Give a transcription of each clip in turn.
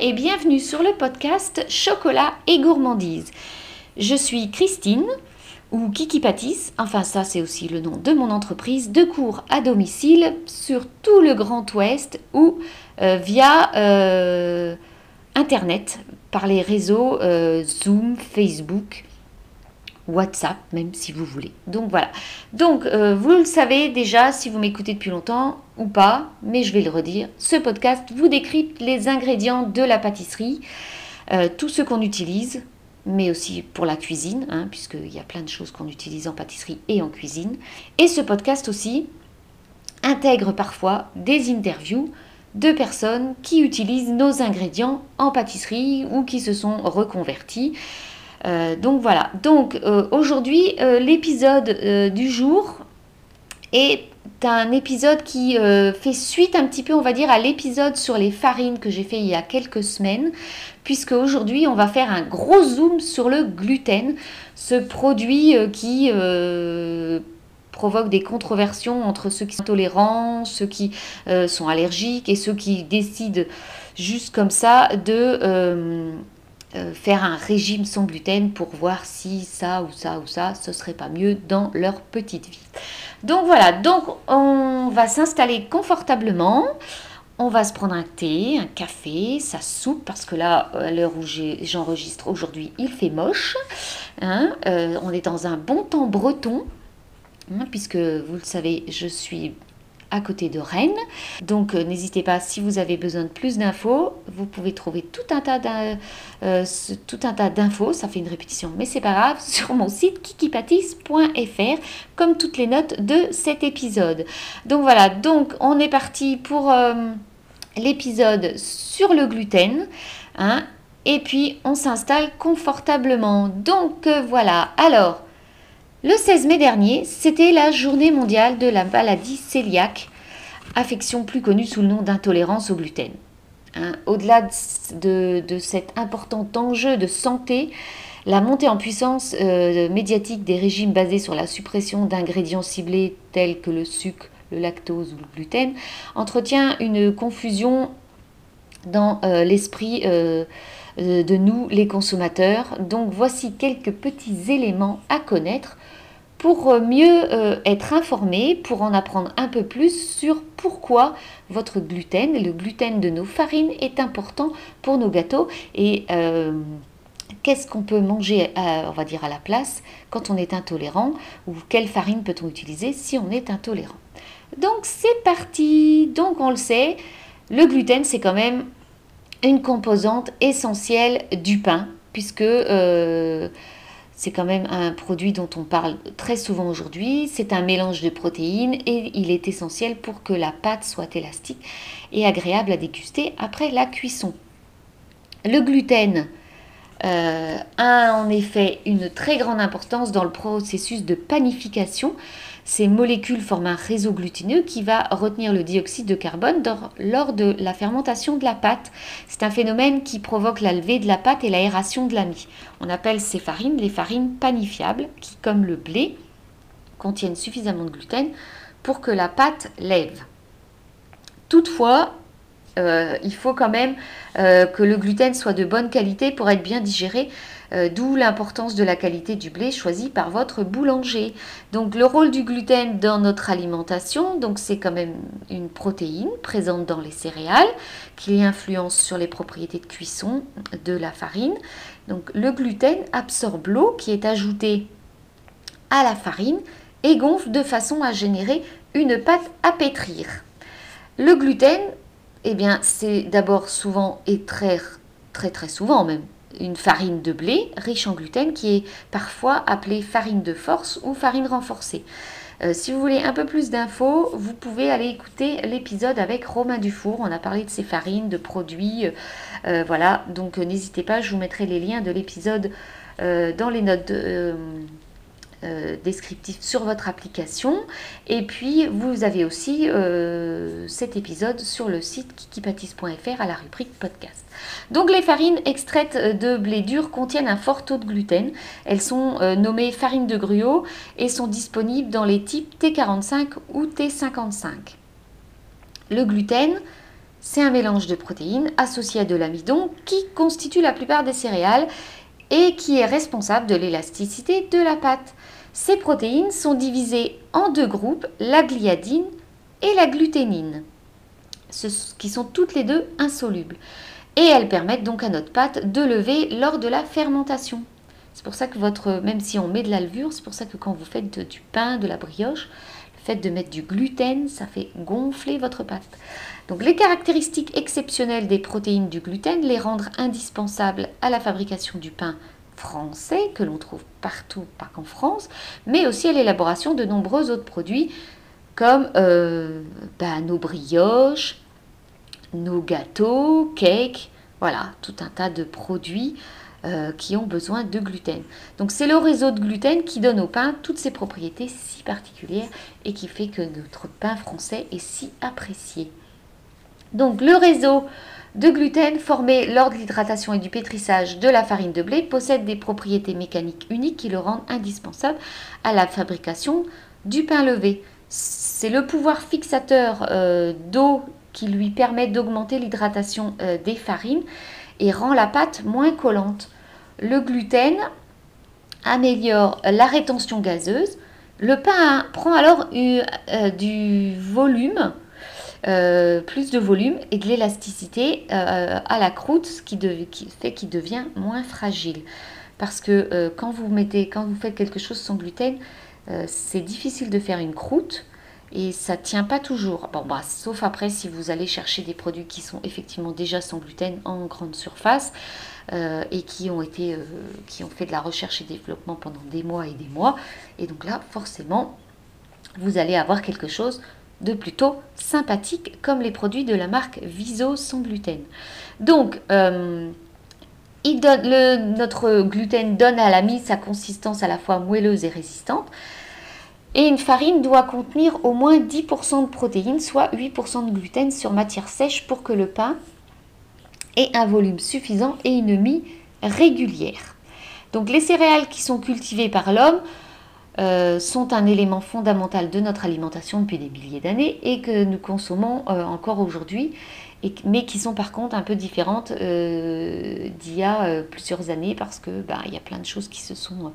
et bienvenue sur le podcast Chocolat et gourmandise. Je suis Christine ou Kiki Patis, enfin ça c'est aussi le nom de mon entreprise, de cours à domicile sur tout le Grand Ouest ou euh, via euh, Internet par les réseaux euh, Zoom, Facebook, WhatsApp, même si vous voulez. Donc voilà. Donc vous le savez déjà si vous m'écoutez depuis longtemps ou pas, mais je vais le redire. Ce podcast vous décrypte les ingrédients de la pâtisserie, tout ce qu'on utilise, mais aussi pour la cuisine, hein, puisqu'il y a plein de choses qu'on utilise en pâtisserie et en cuisine. Et ce podcast aussi intègre parfois des interviews de personnes qui utilisent nos ingrédients en pâtisserie ou qui se sont reconvertis. Euh, donc voilà, donc euh, aujourd'hui euh, l'épisode du jour est un épisode qui fait suite un petit peu, on va dire, à l'épisode sur les farines que j'ai fait il y a quelques semaines, puisque aujourd'hui on va faire un gros zoom sur le gluten, ce produit qui provoque des controversions entre ceux qui sont tolérants, ceux qui sont allergiques et ceux qui décident juste comme ça de euh, euh, faire un régime sans gluten pour voir si ça ou ça ou ça, ce serait pas mieux dans leur petite vie. Donc voilà, donc on va s'installer confortablement. On va se prendre un thé, un café, sa soupe, parce que là, à l'heure où j'enregistre aujourd'hui, il fait moche. Hein. on est dans un bon temps breton. Hein, puisque vous le savez, je suis à côté de Rennes. Donc euh, n'hésitez pas, si vous avez besoin de plus d'infos, vous pouvez trouver tout un tas euh, d'infos, ça fait une répétition, mais c'est pas grave, sur mon site kikipatis.fr, comme toutes les notes de cet épisode. Donc voilà, donc on est parti pour euh, l'épisode sur le gluten. Hein, et puis on s'installe confortablement. Donc voilà, alors le 16 mai dernier, c'était la journée mondiale de la maladie cœliaque, affection plus connue sous le nom d'intolérance au gluten. Hein, au-delà de, cet important enjeu de santé, la montée en puissance euh, médiatique des régimes basés sur la suppression d'ingrédients ciblés tels que le sucre, le lactose ou le gluten entretient une confusion dans euh, l'esprit euh, de nous, les consommateurs. Donc voici quelques petits éléments à connaître pour euh, mieux euh, être informé, pour en apprendre un peu plus sur pourquoi votre gluten, le gluten de nos farines, est important pour nos gâteaux et euh, qu'est-ce qu'on peut manger, on va dire, à la place quand on est intolérant ou quelle farine peut-on utiliser si on est intolérant. Donc c'est parti. Donc on le sait, le gluten c'est quand même une composante essentielle du pain puisque c'est quand même un produit dont on parle très souvent aujourd'hui. C'est un mélange de protéines et il est essentiel pour que la pâte soit élastique et agréable à déguster après la cuisson. Le gluten euh, a en effet une très grande importance dans le processus de panification ces molécules forment un réseau glutineux qui va retenir le dioxyde de carbone lors de la fermentation de la pâte. C'est un phénomène qui provoque la levée de la pâte et l'aération de la mie. On appelle ces farines les farines panifiables qui, comme le blé, contiennent suffisamment de gluten pour que la pâte lève. Toutefois, euh, il faut quand même euh, que le gluten soit de bonne qualité pour être bien digéré euh, d'où l'importance de la qualité du blé choisi par votre boulanger. Donc le rôle du gluten dans notre alimentation, c'est quand même une protéine présente dans les céréales qui influence sur les propriétés de cuisson de la farine. Donc le gluten absorbe l'eau qui est ajoutée à la farine et gonfle de façon à générer une pâte à pétrir. Le gluten, eh bien, c'est d'abord souvent et très très souvent même une farine de blé riche en gluten qui est parfois appelée farine de force ou farine renforcée. Euh, si vous voulez un peu plus d'infos, vous pouvez aller écouter l'épisode avec Romain Dufour. On a parlé de ces farines, de produits. Euh, voilà, donc euh, n'hésitez pas, je vous mettrai les liens de l'épisode dans les notes de, euh, descriptif sur votre application. Et puis, vous avez aussi euh, cet épisode sur le site kikipatis.fr à la rubrique podcast. Donc, les farines extraites de blé dur contiennent un fort taux de gluten. Elles sont euh, nommées farines de gruau et sont disponibles dans les types T45 ou T55. Le gluten c'est un mélange de protéines associé à de l'amidon qui constitue la plupart des céréales et qui est responsable de l'élasticité de la pâte. Ces protéines sont divisées en deux groupes, la gliadine et la gluténine, qui sont toutes les deux insolubles. Et elles permettent donc à notre pâte de lever lors de la fermentation. C'est pour ça que votre, même si on met de la levure, c'est pour ça que quand vous faites du pain, de la brioche, fait de mettre du gluten, ça fait gonfler votre pâte. Donc les caractéristiques exceptionnelles des protéines du gluten les rendent indispensables à la fabrication du pain français que l'on trouve partout, pas qu'en France, mais aussi à l'élaboration de nombreux autres produits comme euh, bah, nos brioches, nos gâteaux, cakes, voilà, tout un tas de produits euh, qui ont besoin de gluten. Donc c'est le réseau de gluten qui donne au pain toutes ces propriétés si particulières et qui fait que notre pain français est si apprécié. Donc le réseau de gluten formé lors de l'hydratation et du pétrissage de la farine de blé possède des propriétés mécaniques uniques qui le rendent indispensable à la fabrication du pain levé. C'est le pouvoir fixateur euh, d'eau qui lui permet d'augmenter l'hydratation euh, des farines rend la pâte moins collante. Le gluten améliore la rétention gazeuse. Le pain prend alors euh, du volume, euh, plus de volume et de l'élasticité euh, à la croûte, ce qui, fait qu'il devient moins fragile. Parce que quand vous faites quelque chose sans gluten, c'est difficile de faire une croûte et ça tient pas toujours. Bon, bah, sauf après si vous allez chercher des produits qui sont effectivement déjà sans gluten en grande surface euh, et qui ont été, euh, qui ont fait de la recherche et développement pendant des mois et des mois. Et donc là, forcément, vous allez avoir quelque chose de plutôt sympathique comme les produits de la marque Viso sans gluten. Donc, euh, notre gluten donne à la mise sa consistance à la fois moelleuse et résistante. Et une farine doit contenir au moins 10% de protéines, soit 8% de gluten sur matière sèche pour que le pain ait un volume suffisant et une mie régulière. Donc les céréales qui sont cultivées par l'homme euh, sont un élément fondamental de notre alimentation depuis des milliers d'années et que nous consommons euh, encore aujourd'hui, mais qui sont par contre un peu différentes euh, d'il y a plusieurs années parce que bah, il y a plein de choses qui se sont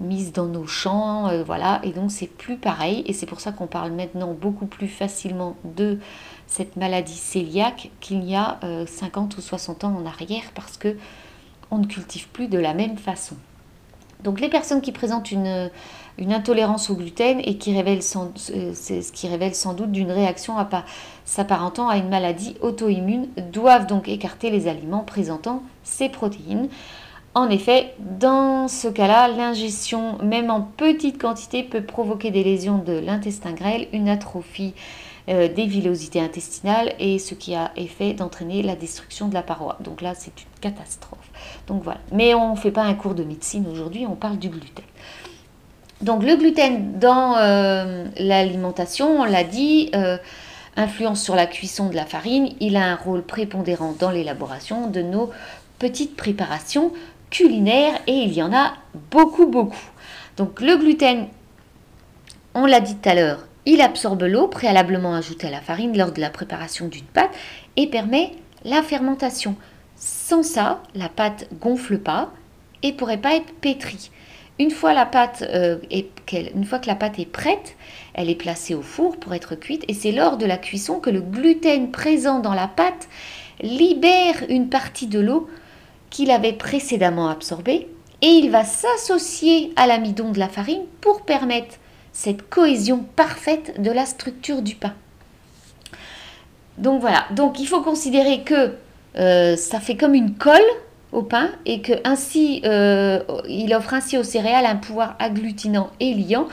mise dans nos champs, euh, voilà, et donc c'est plus pareil, et c'est pour ça qu'on parle maintenant beaucoup plus facilement de cette maladie cœliaque qu'il y a 50 euh, ou 60 ans en arrière, parce que on ne cultive plus de la même façon. Donc les personnes qui présentent une, une intolérance au gluten et qui révèlent sans, euh, ce qui révèle sans doute d'une réaction s'apparentant à une maladie auto-immune doivent donc écarter les aliments présentant ces protéines. En effet, dans ce cas-là, l'ingestion, même en petite quantité, peut provoquer des lésions de l'intestin grêle, une atrophie euh, des villosités intestinales et ce qui a effet d'entraîner la destruction de la paroi. Donc là, c'est une catastrophe. Donc voilà. Mais on ne fait pas un cours de médecine aujourd'hui, on parle du gluten. Donc le gluten dans euh, l'alimentation, on l'a dit, euh, influence sur la cuisson de la farine. Il a un rôle prépondérant dans l'élaboration de nos petites préparations culinaire et il y en a beaucoup, beaucoup. Donc le gluten, on l'a dit tout à l'heure, il absorbe l'eau préalablement ajoutée à la farine lors de la préparation d'une pâte et permet la fermentation. Sans ça, la pâte gonfle pas et pourrait pas être pétrie. Euh, une fois que la pâte est prête, elle est placée au four pour être cuite et c'est lors de la cuisson que le gluten présent dans la pâte libère une partie de l'eau qu'il avait précédemment absorbé et il va s'associer à l'amidon de la farine pour permettre cette cohésion parfaite de la structure du pain. Donc voilà, donc il faut considérer que euh, ça fait comme une colle au pain et que ainsi euh, il offre ainsi aux céréales un pouvoir agglutinant et liant.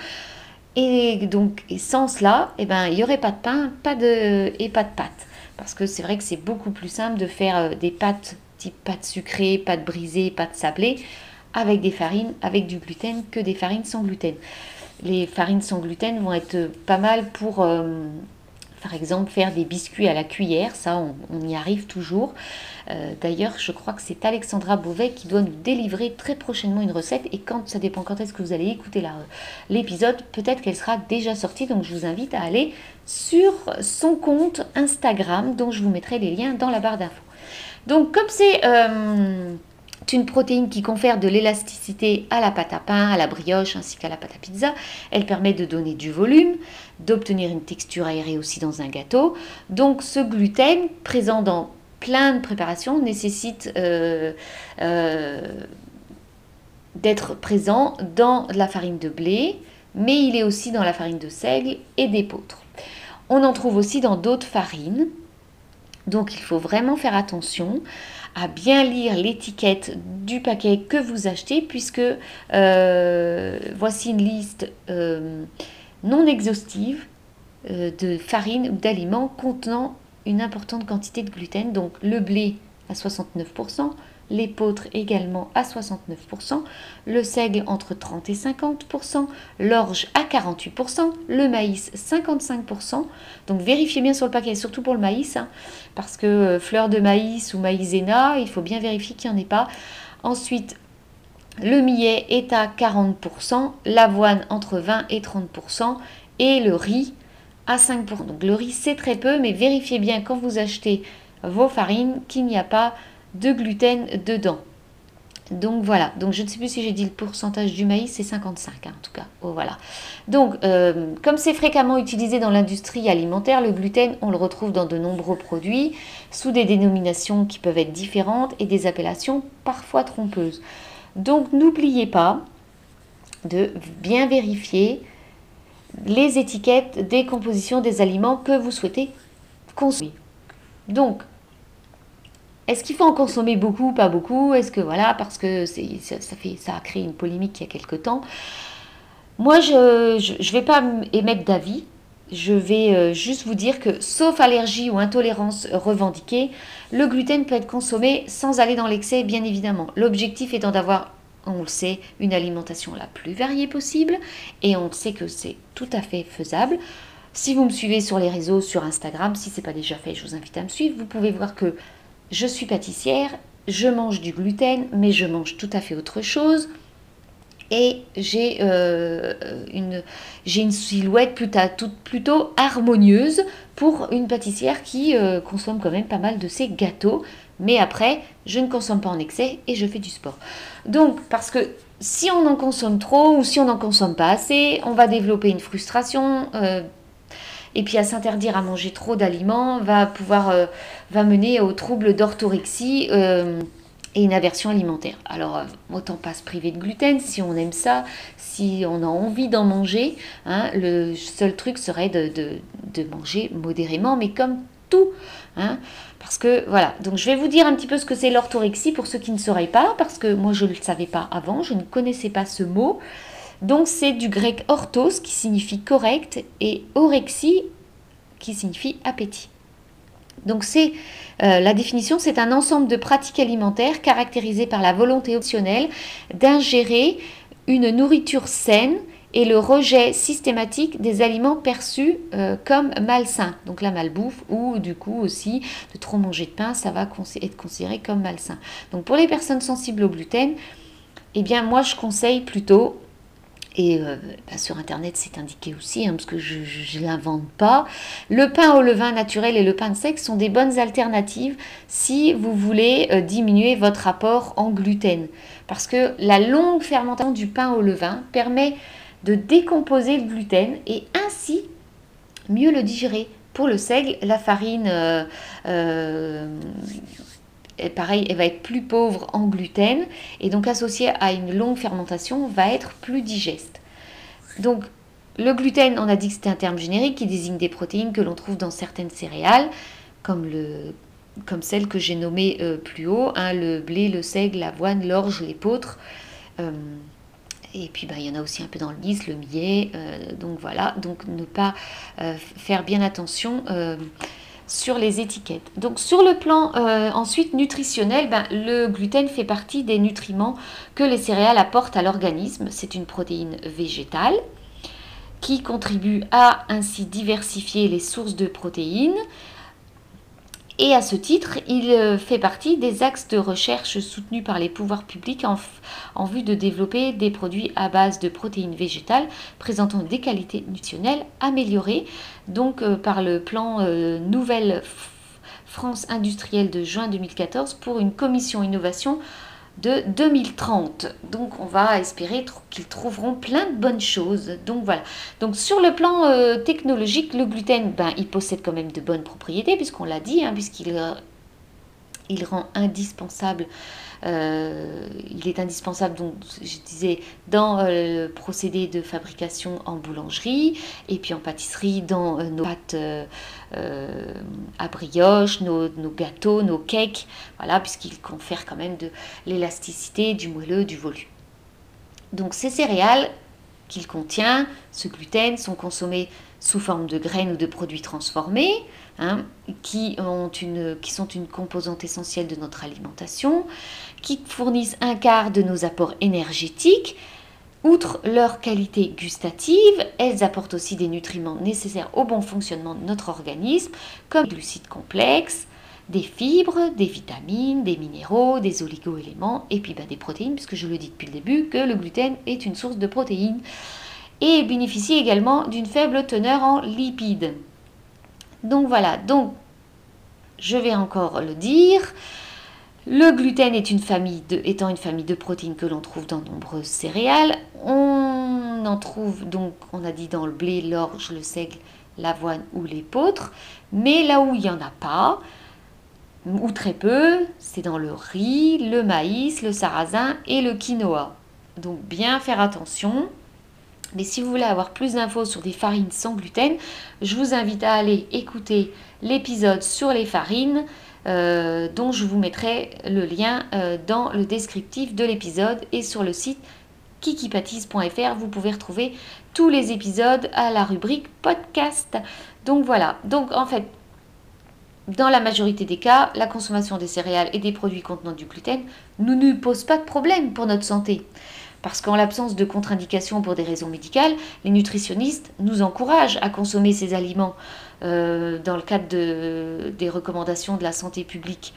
Et donc sans cela, eh ben, il n'y aurait pas de pain pas de, et pas de pâte. Parce que c'est vrai que c'est beaucoup plus simple de faire euh, des pâtes type pâte sucrée, pâte brisée, pâte sablée, avec des farines avec du gluten que des farines sans gluten. Les farines sans gluten vont être pas mal pour euh, par exemple, faire des biscuits à la cuillère, ça, on, y arrive toujours. Euh, d'ailleurs, je crois que c'est Alexandra Beauvais qui doit nous délivrer très prochainement une recette. Et quand ça dépend quand est-ce que vous allez écouter l'épisode, peut-être qu'elle sera déjà sortie. Donc, je vous invite à aller sur son compte Instagram, dont je vous mettrai les liens dans la barre d'infos. Donc, comme c'est euh, une protéine qui confère de l'élasticité à la pâte à pain, à la brioche ainsi qu'à la pâte à pizza. Elle permet de donner du volume, d'obtenir une texture aérée aussi dans un gâteau. Donc ce gluten présent dans plein de préparations nécessite euh, euh, d'être présent dans la farine de blé, mais il est aussi dans la farine de seigle et d'épeautre. On en trouve aussi dans d'autres farines. Donc il faut vraiment faire attention à bien lire l'étiquette du paquet que vous achetez puisque euh, voici une liste euh, non exhaustive euh, de farine ou d'aliments contenant une importante quantité de gluten. Donc le blé à 69%, l'épeautre également à 69%, le seigle entre 30 et 50%, l'orge à 48%, le maïs 55%. Donc vérifiez bien sur le paquet, surtout pour le maïs, hein, parce que euh, fleur de maïs ou maïzena, il faut bien vérifier qu'il n'y en ait pas. Ensuite, le millet est à 40%, l'avoine entre 20 et 30% et le riz à 5%. Donc le riz c'est très peu, mais vérifiez bien quand vous achetez vos farines qu'il n'y a pas de gluten dedans. Donc voilà, donc je ne sais plus si j'ai dit le pourcentage du maïs, c'est 55 hein, en tout cas. Oh, voilà. Donc euh, comme c'est fréquemment utilisé dans l'industrie alimentaire, le gluten, on le retrouve dans de nombreux produits, sous des dénominations qui peuvent être différentes et des appellations parfois trompeuses. Donc n'oubliez pas de bien vérifier les étiquettes des compositions des aliments que vous souhaitez consommer. Donc, est-ce qu'il faut en consommer beaucoup, pas beaucoup? Est-ce que voilà, parce que ça, fait, ça a créé une polémique il y a quelque temps. Moi, je ne vais pas émettre d'avis. Je vais euh, juste vous dire que, sauf allergie ou intolérance revendiquée, le gluten peut être consommé sans aller dans l'excès, bien évidemment. L'objectif étant d'avoir, on le sait, une alimentation la plus variée possible, et on sait que c'est tout à fait faisable. Si vous me suivez sur les réseaux, sur Instagram, si ce n'est pas déjà fait, je vous invite à me suivre. Vous pouvez voir que je suis pâtissière, je mange du gluten, mais je mange tout à fait autre chose. Et j'ai euh, une, silhouette plutôt, plutôt, harmonieuse pour une pâtissière qui euh, consomme quand même pas mal de ses gâteaux. Mais après, je ne consomme pas en excès et je fais du sport. Donc, parce que si on en consomme trop ou si on n'en consomme pas assez, on va développer une frustration. Euh, et puis à s'interdire à manger trop d'aliments va pouvoir euh, va mener aux troubles d'orthorexie euh, et une aversion alimentaire. Alors euh, autant pas se priver de gluten si on aime ça, si on a envie d'en manger. Hein, le seul truc serait de, de, manger modérément, mais comme tout. Hein, parce que voilà, donc je vais vous dire un petit peu ce que c'est l'orthorexie pour ceux qui ne sauraient pas, parce que moi je ne le savais pas avant, je ne connaissais pas ce mot. Donc c'est du grec orthos qui signifie correct et orexie qui signifie appétit. Donc c'est euh, la définition, c'est un ensemble de pratiques alimentaires caractérisées par la volonté optionnelle d'ingérer une nourriture saine et le rejet systématique des aliments perçus euh, comme malsains. Donc la malbouffe ou du coup aussi de trop manger de pain, ça va être considéré comme malsain. Donc pour les personnes sensibles au gluten, eh bien moi je conseille plutôt et euh, bah, sur Internet, c'est indiqué aussi, hein, parce que je ne l'invente pas. Le pain au levain naturel et le pain de sec sont des bonnes alternatives si vous voulez euh, diminuer votre rapport en gluten. Parce que la longue fermentation du pain au levain permet de décomposer le gluten et ainsi mieux le digérer. Pour le seigle, la farine euh, pareil, elle va être plus pauvre en gluten et donc associée à une longue fermentation va être plus digeste. Donc le gluten, on a dit que c'était un terme générique qui désigne des protéines que l'on trouve dans certaines céréales, comme, le, celles que j'ai nommées euh, plus haut, hein, le blé, le seigle, l'avoine, l'orge, l'épeautre. Euh, et puis bah, il y en a aussi un peu dans le lys, le millet. Euh, donc voilà, donc ne pas faire bien attention sur les étiquettes. Donc sur le plan euh, ensuite nutritionnel, ben, le gluten fait partie des nutriments que les céréales apportent à l'organisme. C'est une protéine végétale. qui contribue à ainsi diversifier les sources de protéines. Et à ce titre, il euh, fait partie des axes de recherche soutenus par les pouvoirs publics en, vue de développer des produits à base de protéines végétales présentant des qualités nutritionnelles améliorées, donc euh, par le plan euh, Nouvelle France industrielle de juin 2014 pour une commission innovation de 2030. Donc on va espérer qu'ils trouveront plein de bonnes choses. Donc voilà. Donc sur le plan euh, technologique, le gluten, ben, il possède quand même de bonnes propriétés, puisqu'on l'a dit, hein, puisqu'il il rend indispensable euh, il est indispensable, donc, je disais, dans euh, le procédé de fabrication en boulangerie et puis en pâtisserie, dans euh, nos pâtes à brioche, nos, gâteaux, nos cakes, voilà, puisqu'il confère quand même de l'élasticité, du moelleux, du volume. Donc ces céréales qu'il contient, ce gluten, sont consommés sous forme de graines ou de produits transformés, hein, qui, ont une, qui sont une composante essentielle de notre alimentation, qui fournissent un quart de nos apports énergétiques. Outre leur qualité gustative, elles apportent aussi des nutriments nécessaires au bon fonctionnement de notre organisme, comme des glucides complexes, des fibres, des vitamines, des minéraux, des oligo-éléments et puis bah, des protéines, puisque je le dis depuis le début que le gluten est une source de protéines et bénéficie également d'une faible teneur en lipides. Donc voilà, donc je vais encore le dire. Le gluten est une famille de, étant une famille de protéines que l'on trouve dans nombreuses céréales. On en trouve donc, on a dit dans le blé, l'orge, le seigle, l'avoine ou l'épeautre. Mais là où il n'y en a pas, ou très peu, c'est dans le riz, le maïs, le sarrasin et le quinoa. Donc bien faire attention. Mais si vous voulez avoir plus d'infos sur des farines sans gluten, je vous invite à aller écouter l'épisode sur les farines euh, dont je vous mettrai le lien euh, dans le descriptif de l'épisode et sur le site kikipatise.fr. Vous pouvez retrouver tous les épisodes à la rubrique podcast. Donc voilà, donc en fait, dans la majorité des cas, la consommation des céréales et des produits contenant du gluten ne nous pose pas de problème pour notre santé. Parce qu'en l'absence de contre-indication pour des raisons médicales, les nutritionnistes nous encouragent à consommer ces aliments euh, dans le cadre des recommandations de la santé publique.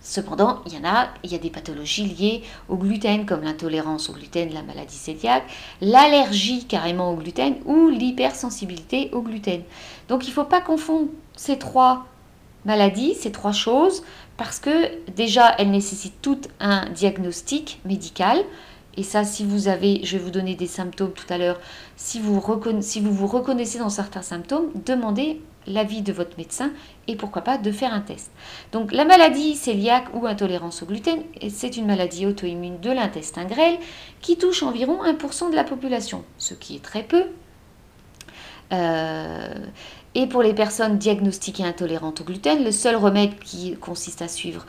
Cependant, il y en a, il y a des pathologies liées au gluten, comme l'intolérance au gluten, la maladie cœliaque, l'allergie carrément au gluten ou l'hypersensibilité au gluten. Donc il ne faut pas confondre ces trois maladies, ces trois choses, parce que déjà, elles nécessitent toutes un diagnostic médical. Et ça, si vous avez, je vais vous donner des symptômes tout à l'heure, si vous, vous reconnaissez dans certains symptômes, demandez l'avis de votre médecin et pourquoi pas de faire un test. Donc la maladie cœliaque ou intolérance au gluten, c'est une maladie auto-immune de l'intestin grêle qui touche environ 1% de la population, ce qui est très peu. Euh, et pour les personnes diagnostiquées intolérantes au gluten, le seul remède qui consiste à suivre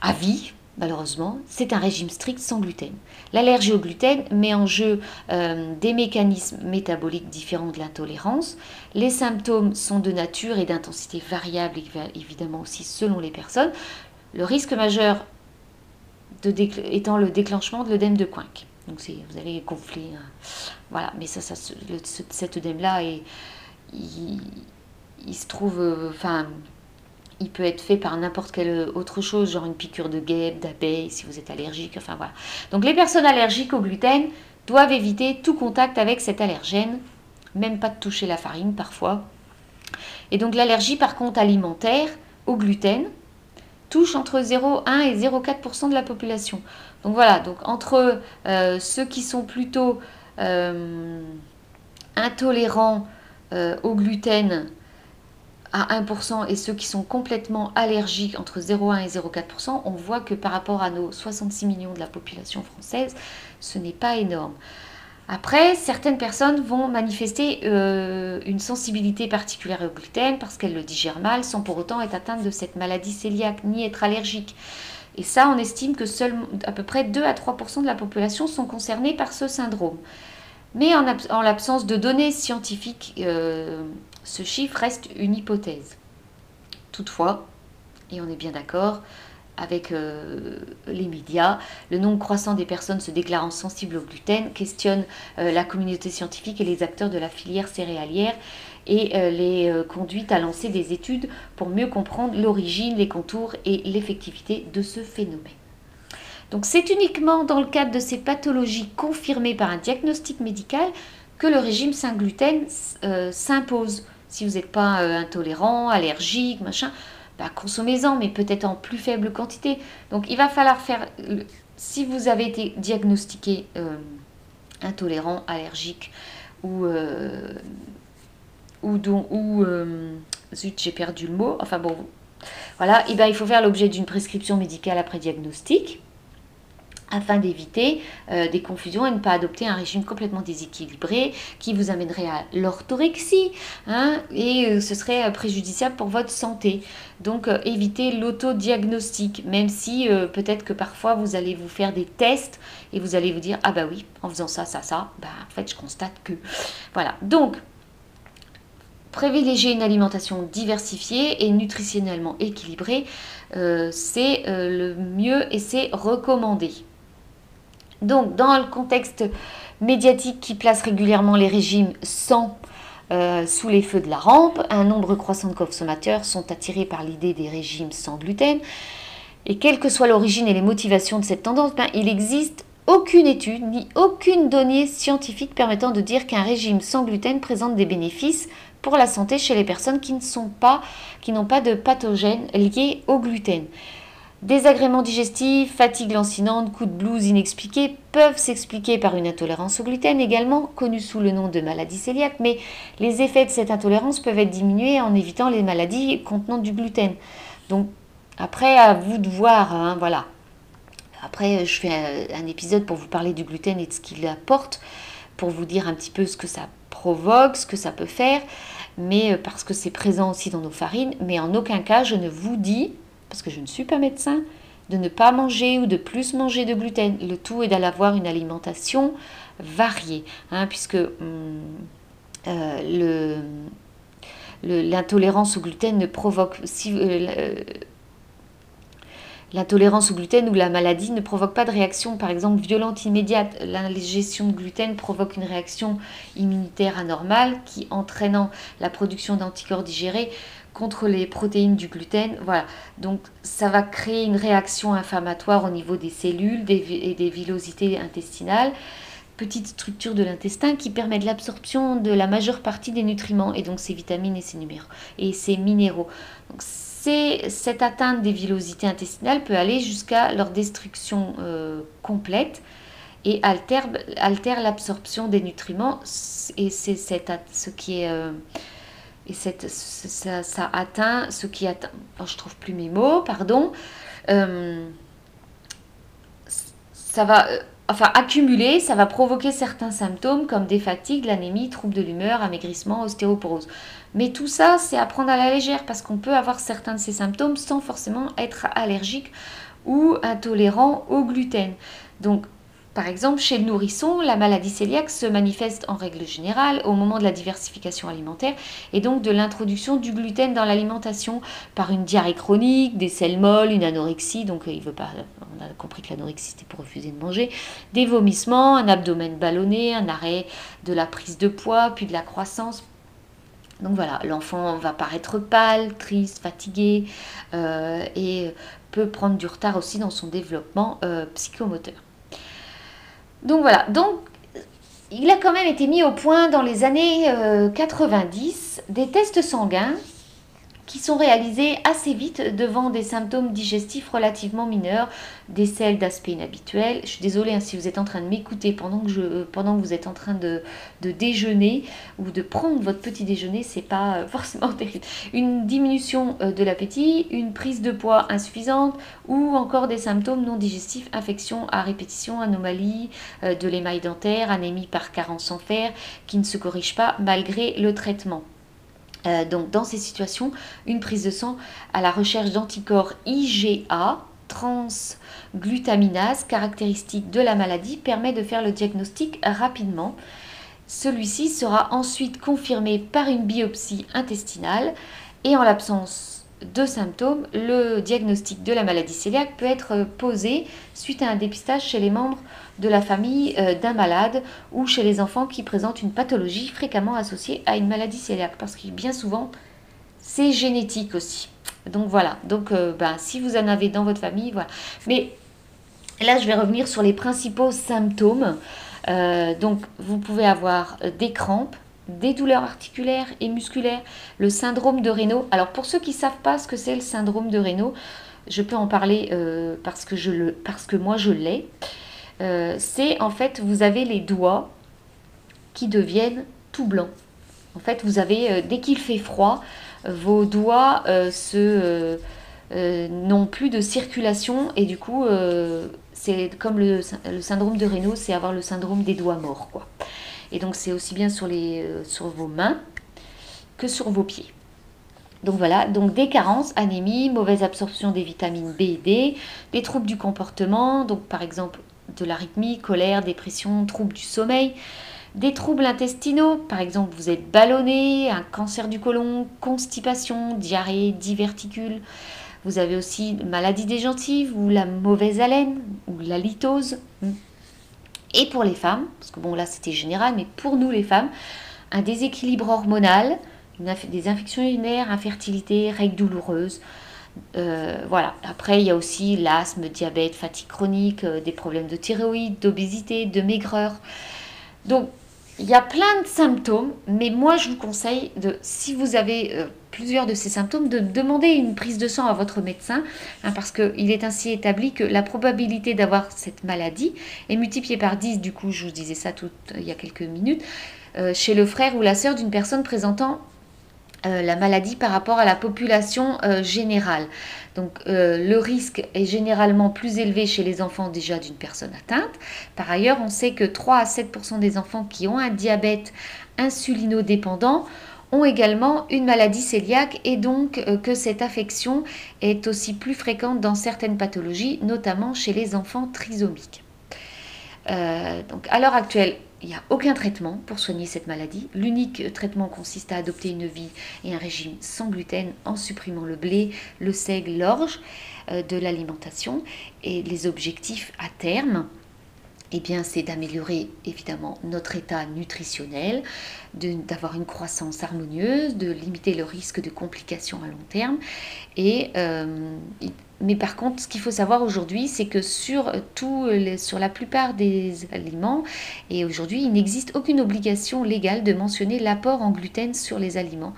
à vie, malheureusement, c'est un régime strict sans gluten. L'allergie au gluten met en jeu euh, des mécanismes métaboliques différents de l'intolérance. Les symptômes sont de nature et d'intensité variable, évidemment aussi selon les personnes. Le risque majeur étant le déclenchement de l'œdème de Coinck. Donc vous allez gonfler. Hein. Voilà, mais ça, ça cet œdème-là il, se trouve, euh, il peut être fait par n'importe quelle autre chose, genre une piqûre de guêpe, d'abeille, si vous êtes allergique, enfin voilà. Donc les personnes allergiques au gluten doivent éviter tout contact avec cet allergène, même pas de toucher la farine parfois. Et donc l'allergie par contre alimentaire au gluten touche entre 0,1 et 0,4% de la population. Donc voilà, donc entre euh, ceux qui sont plutôt euh, intolérants euh, au gluten à 1% et ceux qui sont complètement allergiques entre 0,1 et 0,4%, on voit que par rapport à nos 66 millions de la population française, ce n'est pas énorme. Après, certaines personnes vont manifester euh, une sensibilité particulière au gluten parce qu'elles le digèrent mal sans pour autant être atteintes de cette maladie cœliaque ni être allergiques. Et ça, on estime que seuls à peu près 2 à 3% de la population sont concernés par ce syndrome. Mais en, l'absence de données scientifiques, euh, ce chiffre reste une hypothèse. Toutefois, et on est bien d'accord, avec les médias. Le nombre croissant des personnes se déclarant sensibles au gluten questionne la communauté scientifique et les acteurs de la filière céréalière et les conduit à lancer des études pour mieux comprendre l'origine, les contours et l'effectivité de ce phénomène. Donc c'est uniquement dans le cadre de ces pathologies confirmées par un diagnostic médical que le régime sans gluten euh, s'impose. Si vous n'êtes pas euh, intolérant, allergique, machin, bah, consommez-en, mais peut-être en plus faible quantité. Donc il va falloir faire, si vous avez été diagnostiqué euh, intolérant, allergique ou, ou, ou zut, j'ai perdu le mot, enfin bon, voilà, et ben, il faut faire l'objet d'une prescription médicale après diagnostic afin d'éviter euh, des confusions et ne pas adopter un régime complètement déséquilibré qui vous amènerait à l'orthorexie hein, et euh, ce serait euh, préjudiciable pour votre santé. Donc évitez l'autodiagnostic, même si peut-être que parfois vous allez vous faire des tests et vous allez vous dire ah bah oui, en faisant ça, ça, ça, bah en fait je constate que. Voilà. Donc privilégier une alimentation diversifiée et nutritionnellement équilibrée, c'est le mieux et c'est recommandé. Donc, dans le contexte médiatique qui place régulièrement les régimes sans euh, sous les feux de la rampe, un nombre croissant de consommateurs sont attirés par l'idée des régimes sans gluten. Et quelle que soit l'origine et les motivations de cette tendance, ben, il n'existe aucune étude ni aucune donnée scientifique permettant de dire qu'un régime sans gluten présente des bénéfices pour la santé chez les personnes qui qui n'ont pas de pathogènes liés au gluten. Désagréments digestifs, fatigue lancinante, coups de blues inexpliqués peuvent s'expliquer par une intolérance au gluten, également connue sous le nom de maladie cœliaque, mais les effets de cette intolérance peuvent être diminués en évitant les maladies contenant du gluten. Donc, après, à vous de voir, hein, voilà. Après, je fais un épisode pour vous parler du gluten et de ce qu'il apporte, pour vous dire un petit peu ce que ça provoque, ce que ça peut faire, mais euh, parce que c'est présent aussi dans nos farines, mais en aucun cas je ne vous dis parce que je ne suis pas médecin, de ne pas manger ou de plus manger de gluten. Le tout est d'avoir une alimentation variée, hein, puisque hum, euh, l'intolérance au gluten ne provoque... Si, euh, L'intolérance au gluten ou la maladie ne provoque pas de réaction, par exemple, violente immédiate. L'ingestion de gluten provoque une réaction immunitaire anormale qui, entraînant la production d'anticorps digérés, contre les protéines du gluten. Voilà, donc ça va créer une réaction inflammatoire au niveau des cellules et des villosités intestinales, petite structure de l'intestin qui permet de l'absorption de la majeure partie des nutriments et donc ces vitamines et ces, numéraux, et ces minéraux. Donc, cette atteinte des villosités intestinales peut aller jusqu'à leur destruction euh, complète et altère, l'absorption des nutriments et c'est ce qui est euh, et ça, atteint ce qui atteint. Oh, je trouve plus mes mots, pardon. Euh, ça va. Enfin, accumuler, ça va provoquer certains symptômes comme des fatigues, l'anémie, troubles de l'humeur, amaigrissement, ostéoporose. Mais tout ça, c'est à prendre à la légère parce qu'on peut avoir certains de ces symptômes sans forcément être allergique ou intolérant au gluten. Donc, par exemple, chez le nourrisson, la maladie cœliaque se manifeste en règle générale au moment de la diversification alimentaire et donc de l'introduction du gluten dans l'alimentation par une diarrhée chronique, des selles molles, une anorexie, donc euh, il veut pas, on a compris que l'anorexie c'était pour refuser de manger, des vomissements, un abdomen ballonné, un arrêt de la prise de poids, puis de la croissance. Donc voilà, l'enfant va paraître pâle, triste, fatigué euh, et peut prendre du retard aussi dans son développement euh, psychomoteur. Donc voilà, donc il a quand même été mis au point dans les années 90 euh, des tests sanguins qui sont réalisés assez vite devant des symptômes digestifs relativement mineurs, des selles d'aspect inhabituel. Je suis désolée hein, si vous êtes en train de m'écouter pendant, que que vous êtes en train de, déjeuner ou de prendre votre petit déjeuner, c'est pas euh, forcément terrible. Une diminution euh, de l'appétit, une prise de poids insuffisante ou encore des symptômes non digestifs, infection à répétition, anomalie euh, de l'émail dentaire, anémie par carence en fer qui ne se corrige pas malgré le traitement. Euh, donc dans ces situations, une prise de sang à la recherche d'anticorps IgA, transglutaminase, caractéristique de la maladie, permet de faire le diagnostic rapidement. Celui-ci sera ensuite confirmé par une biopsie intestinale et en l'absence de symptômes, le diagnostic de la maladie cœliaque peut être posé suite à un dépistage chez les membres de la famille euh, d'un malade ou chez les enfants qui présentent une pathologie fréquemment associée à une maladie cœliaque. Parce que bien souvent, c'est génétique aussi. Donc voilà, donc euh, ben, si vous en avez dans votre famille, voilà. Mais là, je vais revenir sur les principaux symptômes. Euh, donc vous pouvez avoir des crampes, des douleurs articulaires et musculaires, le syndrome de Raynaud. Alors pour ceux qui ne savent pas ce que c'est le syndrome de Raynaud, je peux en parler parce, que moi je l'ai. Euh, c'est en fait, vous avez les doigts qui deviennent tout blancs. En fait, vous avez, euh, dès qu'il fait froid, vos doigts euh, n'ont plus de circulation et du coup, c'est comme le, syndrome de Raynaud, c'est avoir le syndrome des doigts morts. Quoi. Et donc, c'est aussi bien sur, les, sur vos mains que sur vos pieds. Donc voilà, donc des carences, anémie, mauvaise absorption des vitamines B et D, des troubles du comportement, donc par exemple de l'arythmie, colère, dépression, troubles du sommeil, des troubles intestinaux, par exemple vous êtes ballonné, un cancer du côlon, constipation, diarrhée, diverticules. Vous avez aussi maladie des gencives ou la mauvaise haleine ou la litose. Et pour les femmes, parce que bon là c'était général, mais pour nous les femmes, un déséquilibre hormonal, des infections urinaires, infertilité, règles douloureuses, euh, voilà. Après, il y a aussi l'asthme, diabète, fatigue chronique, euh, des problèmes de thyroïde, d'obésité, de maigreur. Donc, il y a plein de symptômes, mais moi, je vous conseille, de, si vous avez euh, plusieurs de ces symptômes, de demander une prise de sang à votre médecin, hein, parce qu'il est ainsi établi que la probabilité d'avoir cette maladie est multipliée par 10, du coup, je vous disais ça tout, il y a quelques minutes, chez le frère ou la sœur d'une personne présentant euh, la maladie par rapport à la population euh, générale. Donc euh, le risque est généralement plus élevé chez les enfants déjà d'une personne atteinte. Par ailleurs, on sait que 3 à 7% des enfants qui ont un diabète insulinodépendant ont également une maladie cœliaque et donc que cette affection est aussi plus fréquente dans certaines pathologies, notamment chez les enfants trisomiques. donc à l'heure actuelle, il n'y a aucun traitement pour soigner cette maladie. L'unique traitement consiste à adopter une vie et un régime sans gluten en supprimant le blé, le seigle, l'orge euh, de l'alimentation. Et les objectifs à terme, eh bien, c'est d'améliorer évidemment notre état nutritionnel, d'avoir une croissance harmonieuse, de limiter le risque de complications à long terme et euh, mais par contre, ce qu'il faut savoir aujourd'hui, c'est que sur, la plupart des aliments, et aujourd'hui, il n'existe aucune obligation légale de mentionner l'apport en gluten sur les aliments.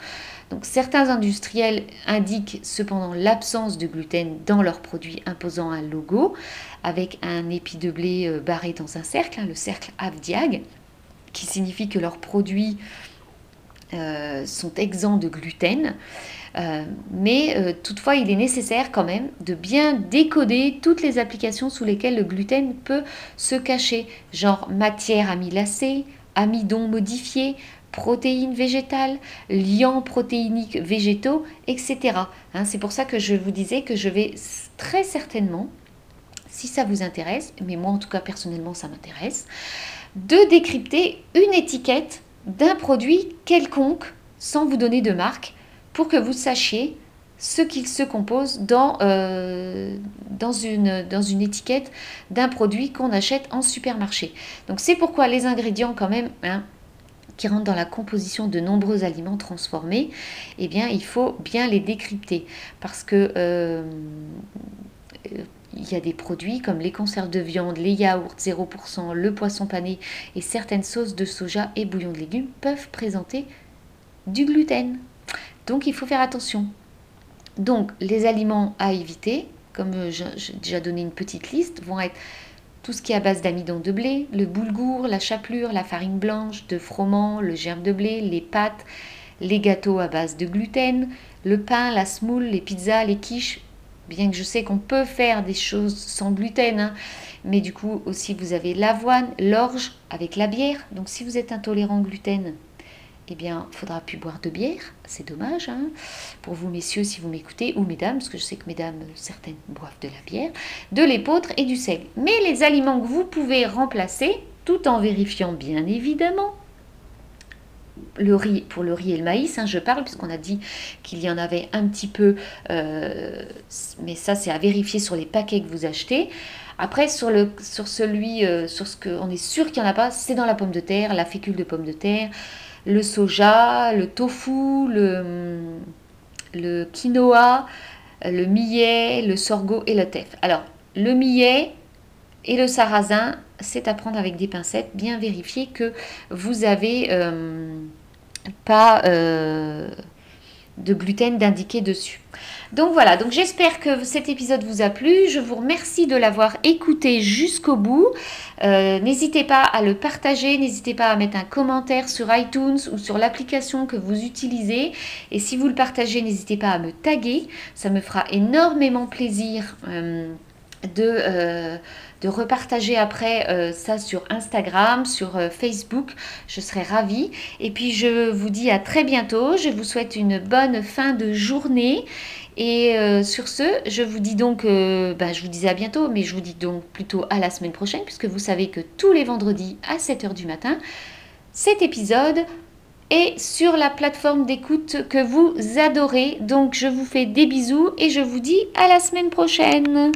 Donc certains industriels indiquent cependant l'absence de gluten dans leurs produits imposant un logo avec un épi de blé euh, barré dans un cercle, hein, le cercle Avdiag, qui signifie que leurs produits euh, sont exempts de gluten. Euh, mais euh, toutefois, il est nécessaire quand même de bien décoder toutes les applications sous lesquelles le gluten peut se cacher, genre matière amylacée, amidon modifié, protéines végétales, liants protéiniques végétaux, etc. Hein, c'est pour ça que je vous disais que je vais très certainement, si ça vous intéresse, mais moi en tout cas personnellement ça m'intéresse, de décrypter une étiquette d'un produit quelconque sans vous donner de marque pour que vous sachiez ce qu'il se compose dans, euh, dans, une, dans une étiquette d'un produit qu'on achète en supermarché. Donc c'est pourquoi les ingrédients quand même hein, qui rentrent dans la composition de nombreux aliments transformés, eh bien il faut bien les décrypter parce que euh, il y a des produits comme les conserves de viande, les yaourts 0%, le poisson pané et certaines sauces de soja et bouillons de légumes peuvent présenter du gluten. Donc il faut faire attention. Donc les aliments à éviter, comme euh, j'ai déjà donné une petite liste, vont être tout ce qui est à base d'amidon de blé, le boulgour, la chapelure, la farine blanche, de froment, le germe de blé, les pâtes, les gâteaux à base de gluten, le pain, la semoule, les pizzas, les quiches. Bien que je sais qu'on peut faire des choses sans gluten, hein, mais du coup aussi vous avez l'avoine, l'orge avec la bière. Donc si vous êtes intolérant au gluten, eh bien, faudra plus boire de bière. C'est dommage hein, pour vous, messieurs, si vous m'écoutez, ou mesdames, parce que je sais que mesdames, certaines boivent de la bière, de l'épeautre et du sel. Mais les aliments que vous pouvez remplacer, tout en vérifiant bien évidemment le riz, pour le riz et le maïs, hein, je parle, puisqu'on a dit qu'il y en avait un petit peu, euh, mais ça c'est à vérifier sur les paquets que vous achetez. Après, sur celui, euh, sur ce qu'on est sûr qu'il n'y en a pas, c'est dans la pomme de terre, la fécule de pomme de terre, le soja, le tofu, le, quinoa, le millet, le sorgho et le teff. Alors, le millet et le sarrasin, c'est à prendre avec des pincettes, bien vérifier que vous avez euh, pas euh, de gluten d'indiqué dessus. Donc voilà, donc j'espère que cet épisode vous a plu. Je vous remercie de l'avoir écouté jusqu'au bout. Euh, n'hésitez pas à le partager, n'hésitez pas à mettre un commentaire sur iTunes ou sur l'application que vous utilisez. Et si vous le partagez, n'hésitez pas à me taguer. Ça me fera énormément plaisir de, euh, de repartager après euh, ça sur Instagram, sur euh, Facebook. Je serai ravie. Et puis je vous dis à très bientôt. Je vous souhaite une bonne fin de journée. Et sur ce, je vous dis donc, bah, je vous disais à bientôt, mais je vous dis donc plutôt à la semaine prochaine, puisque vous savez que tous les vendredis à 7h du matin, cet épisode est sur la plateforme d'écoute que vous adorez. Donc je vous fais des bisous et je vous dis à la semaine prochaine.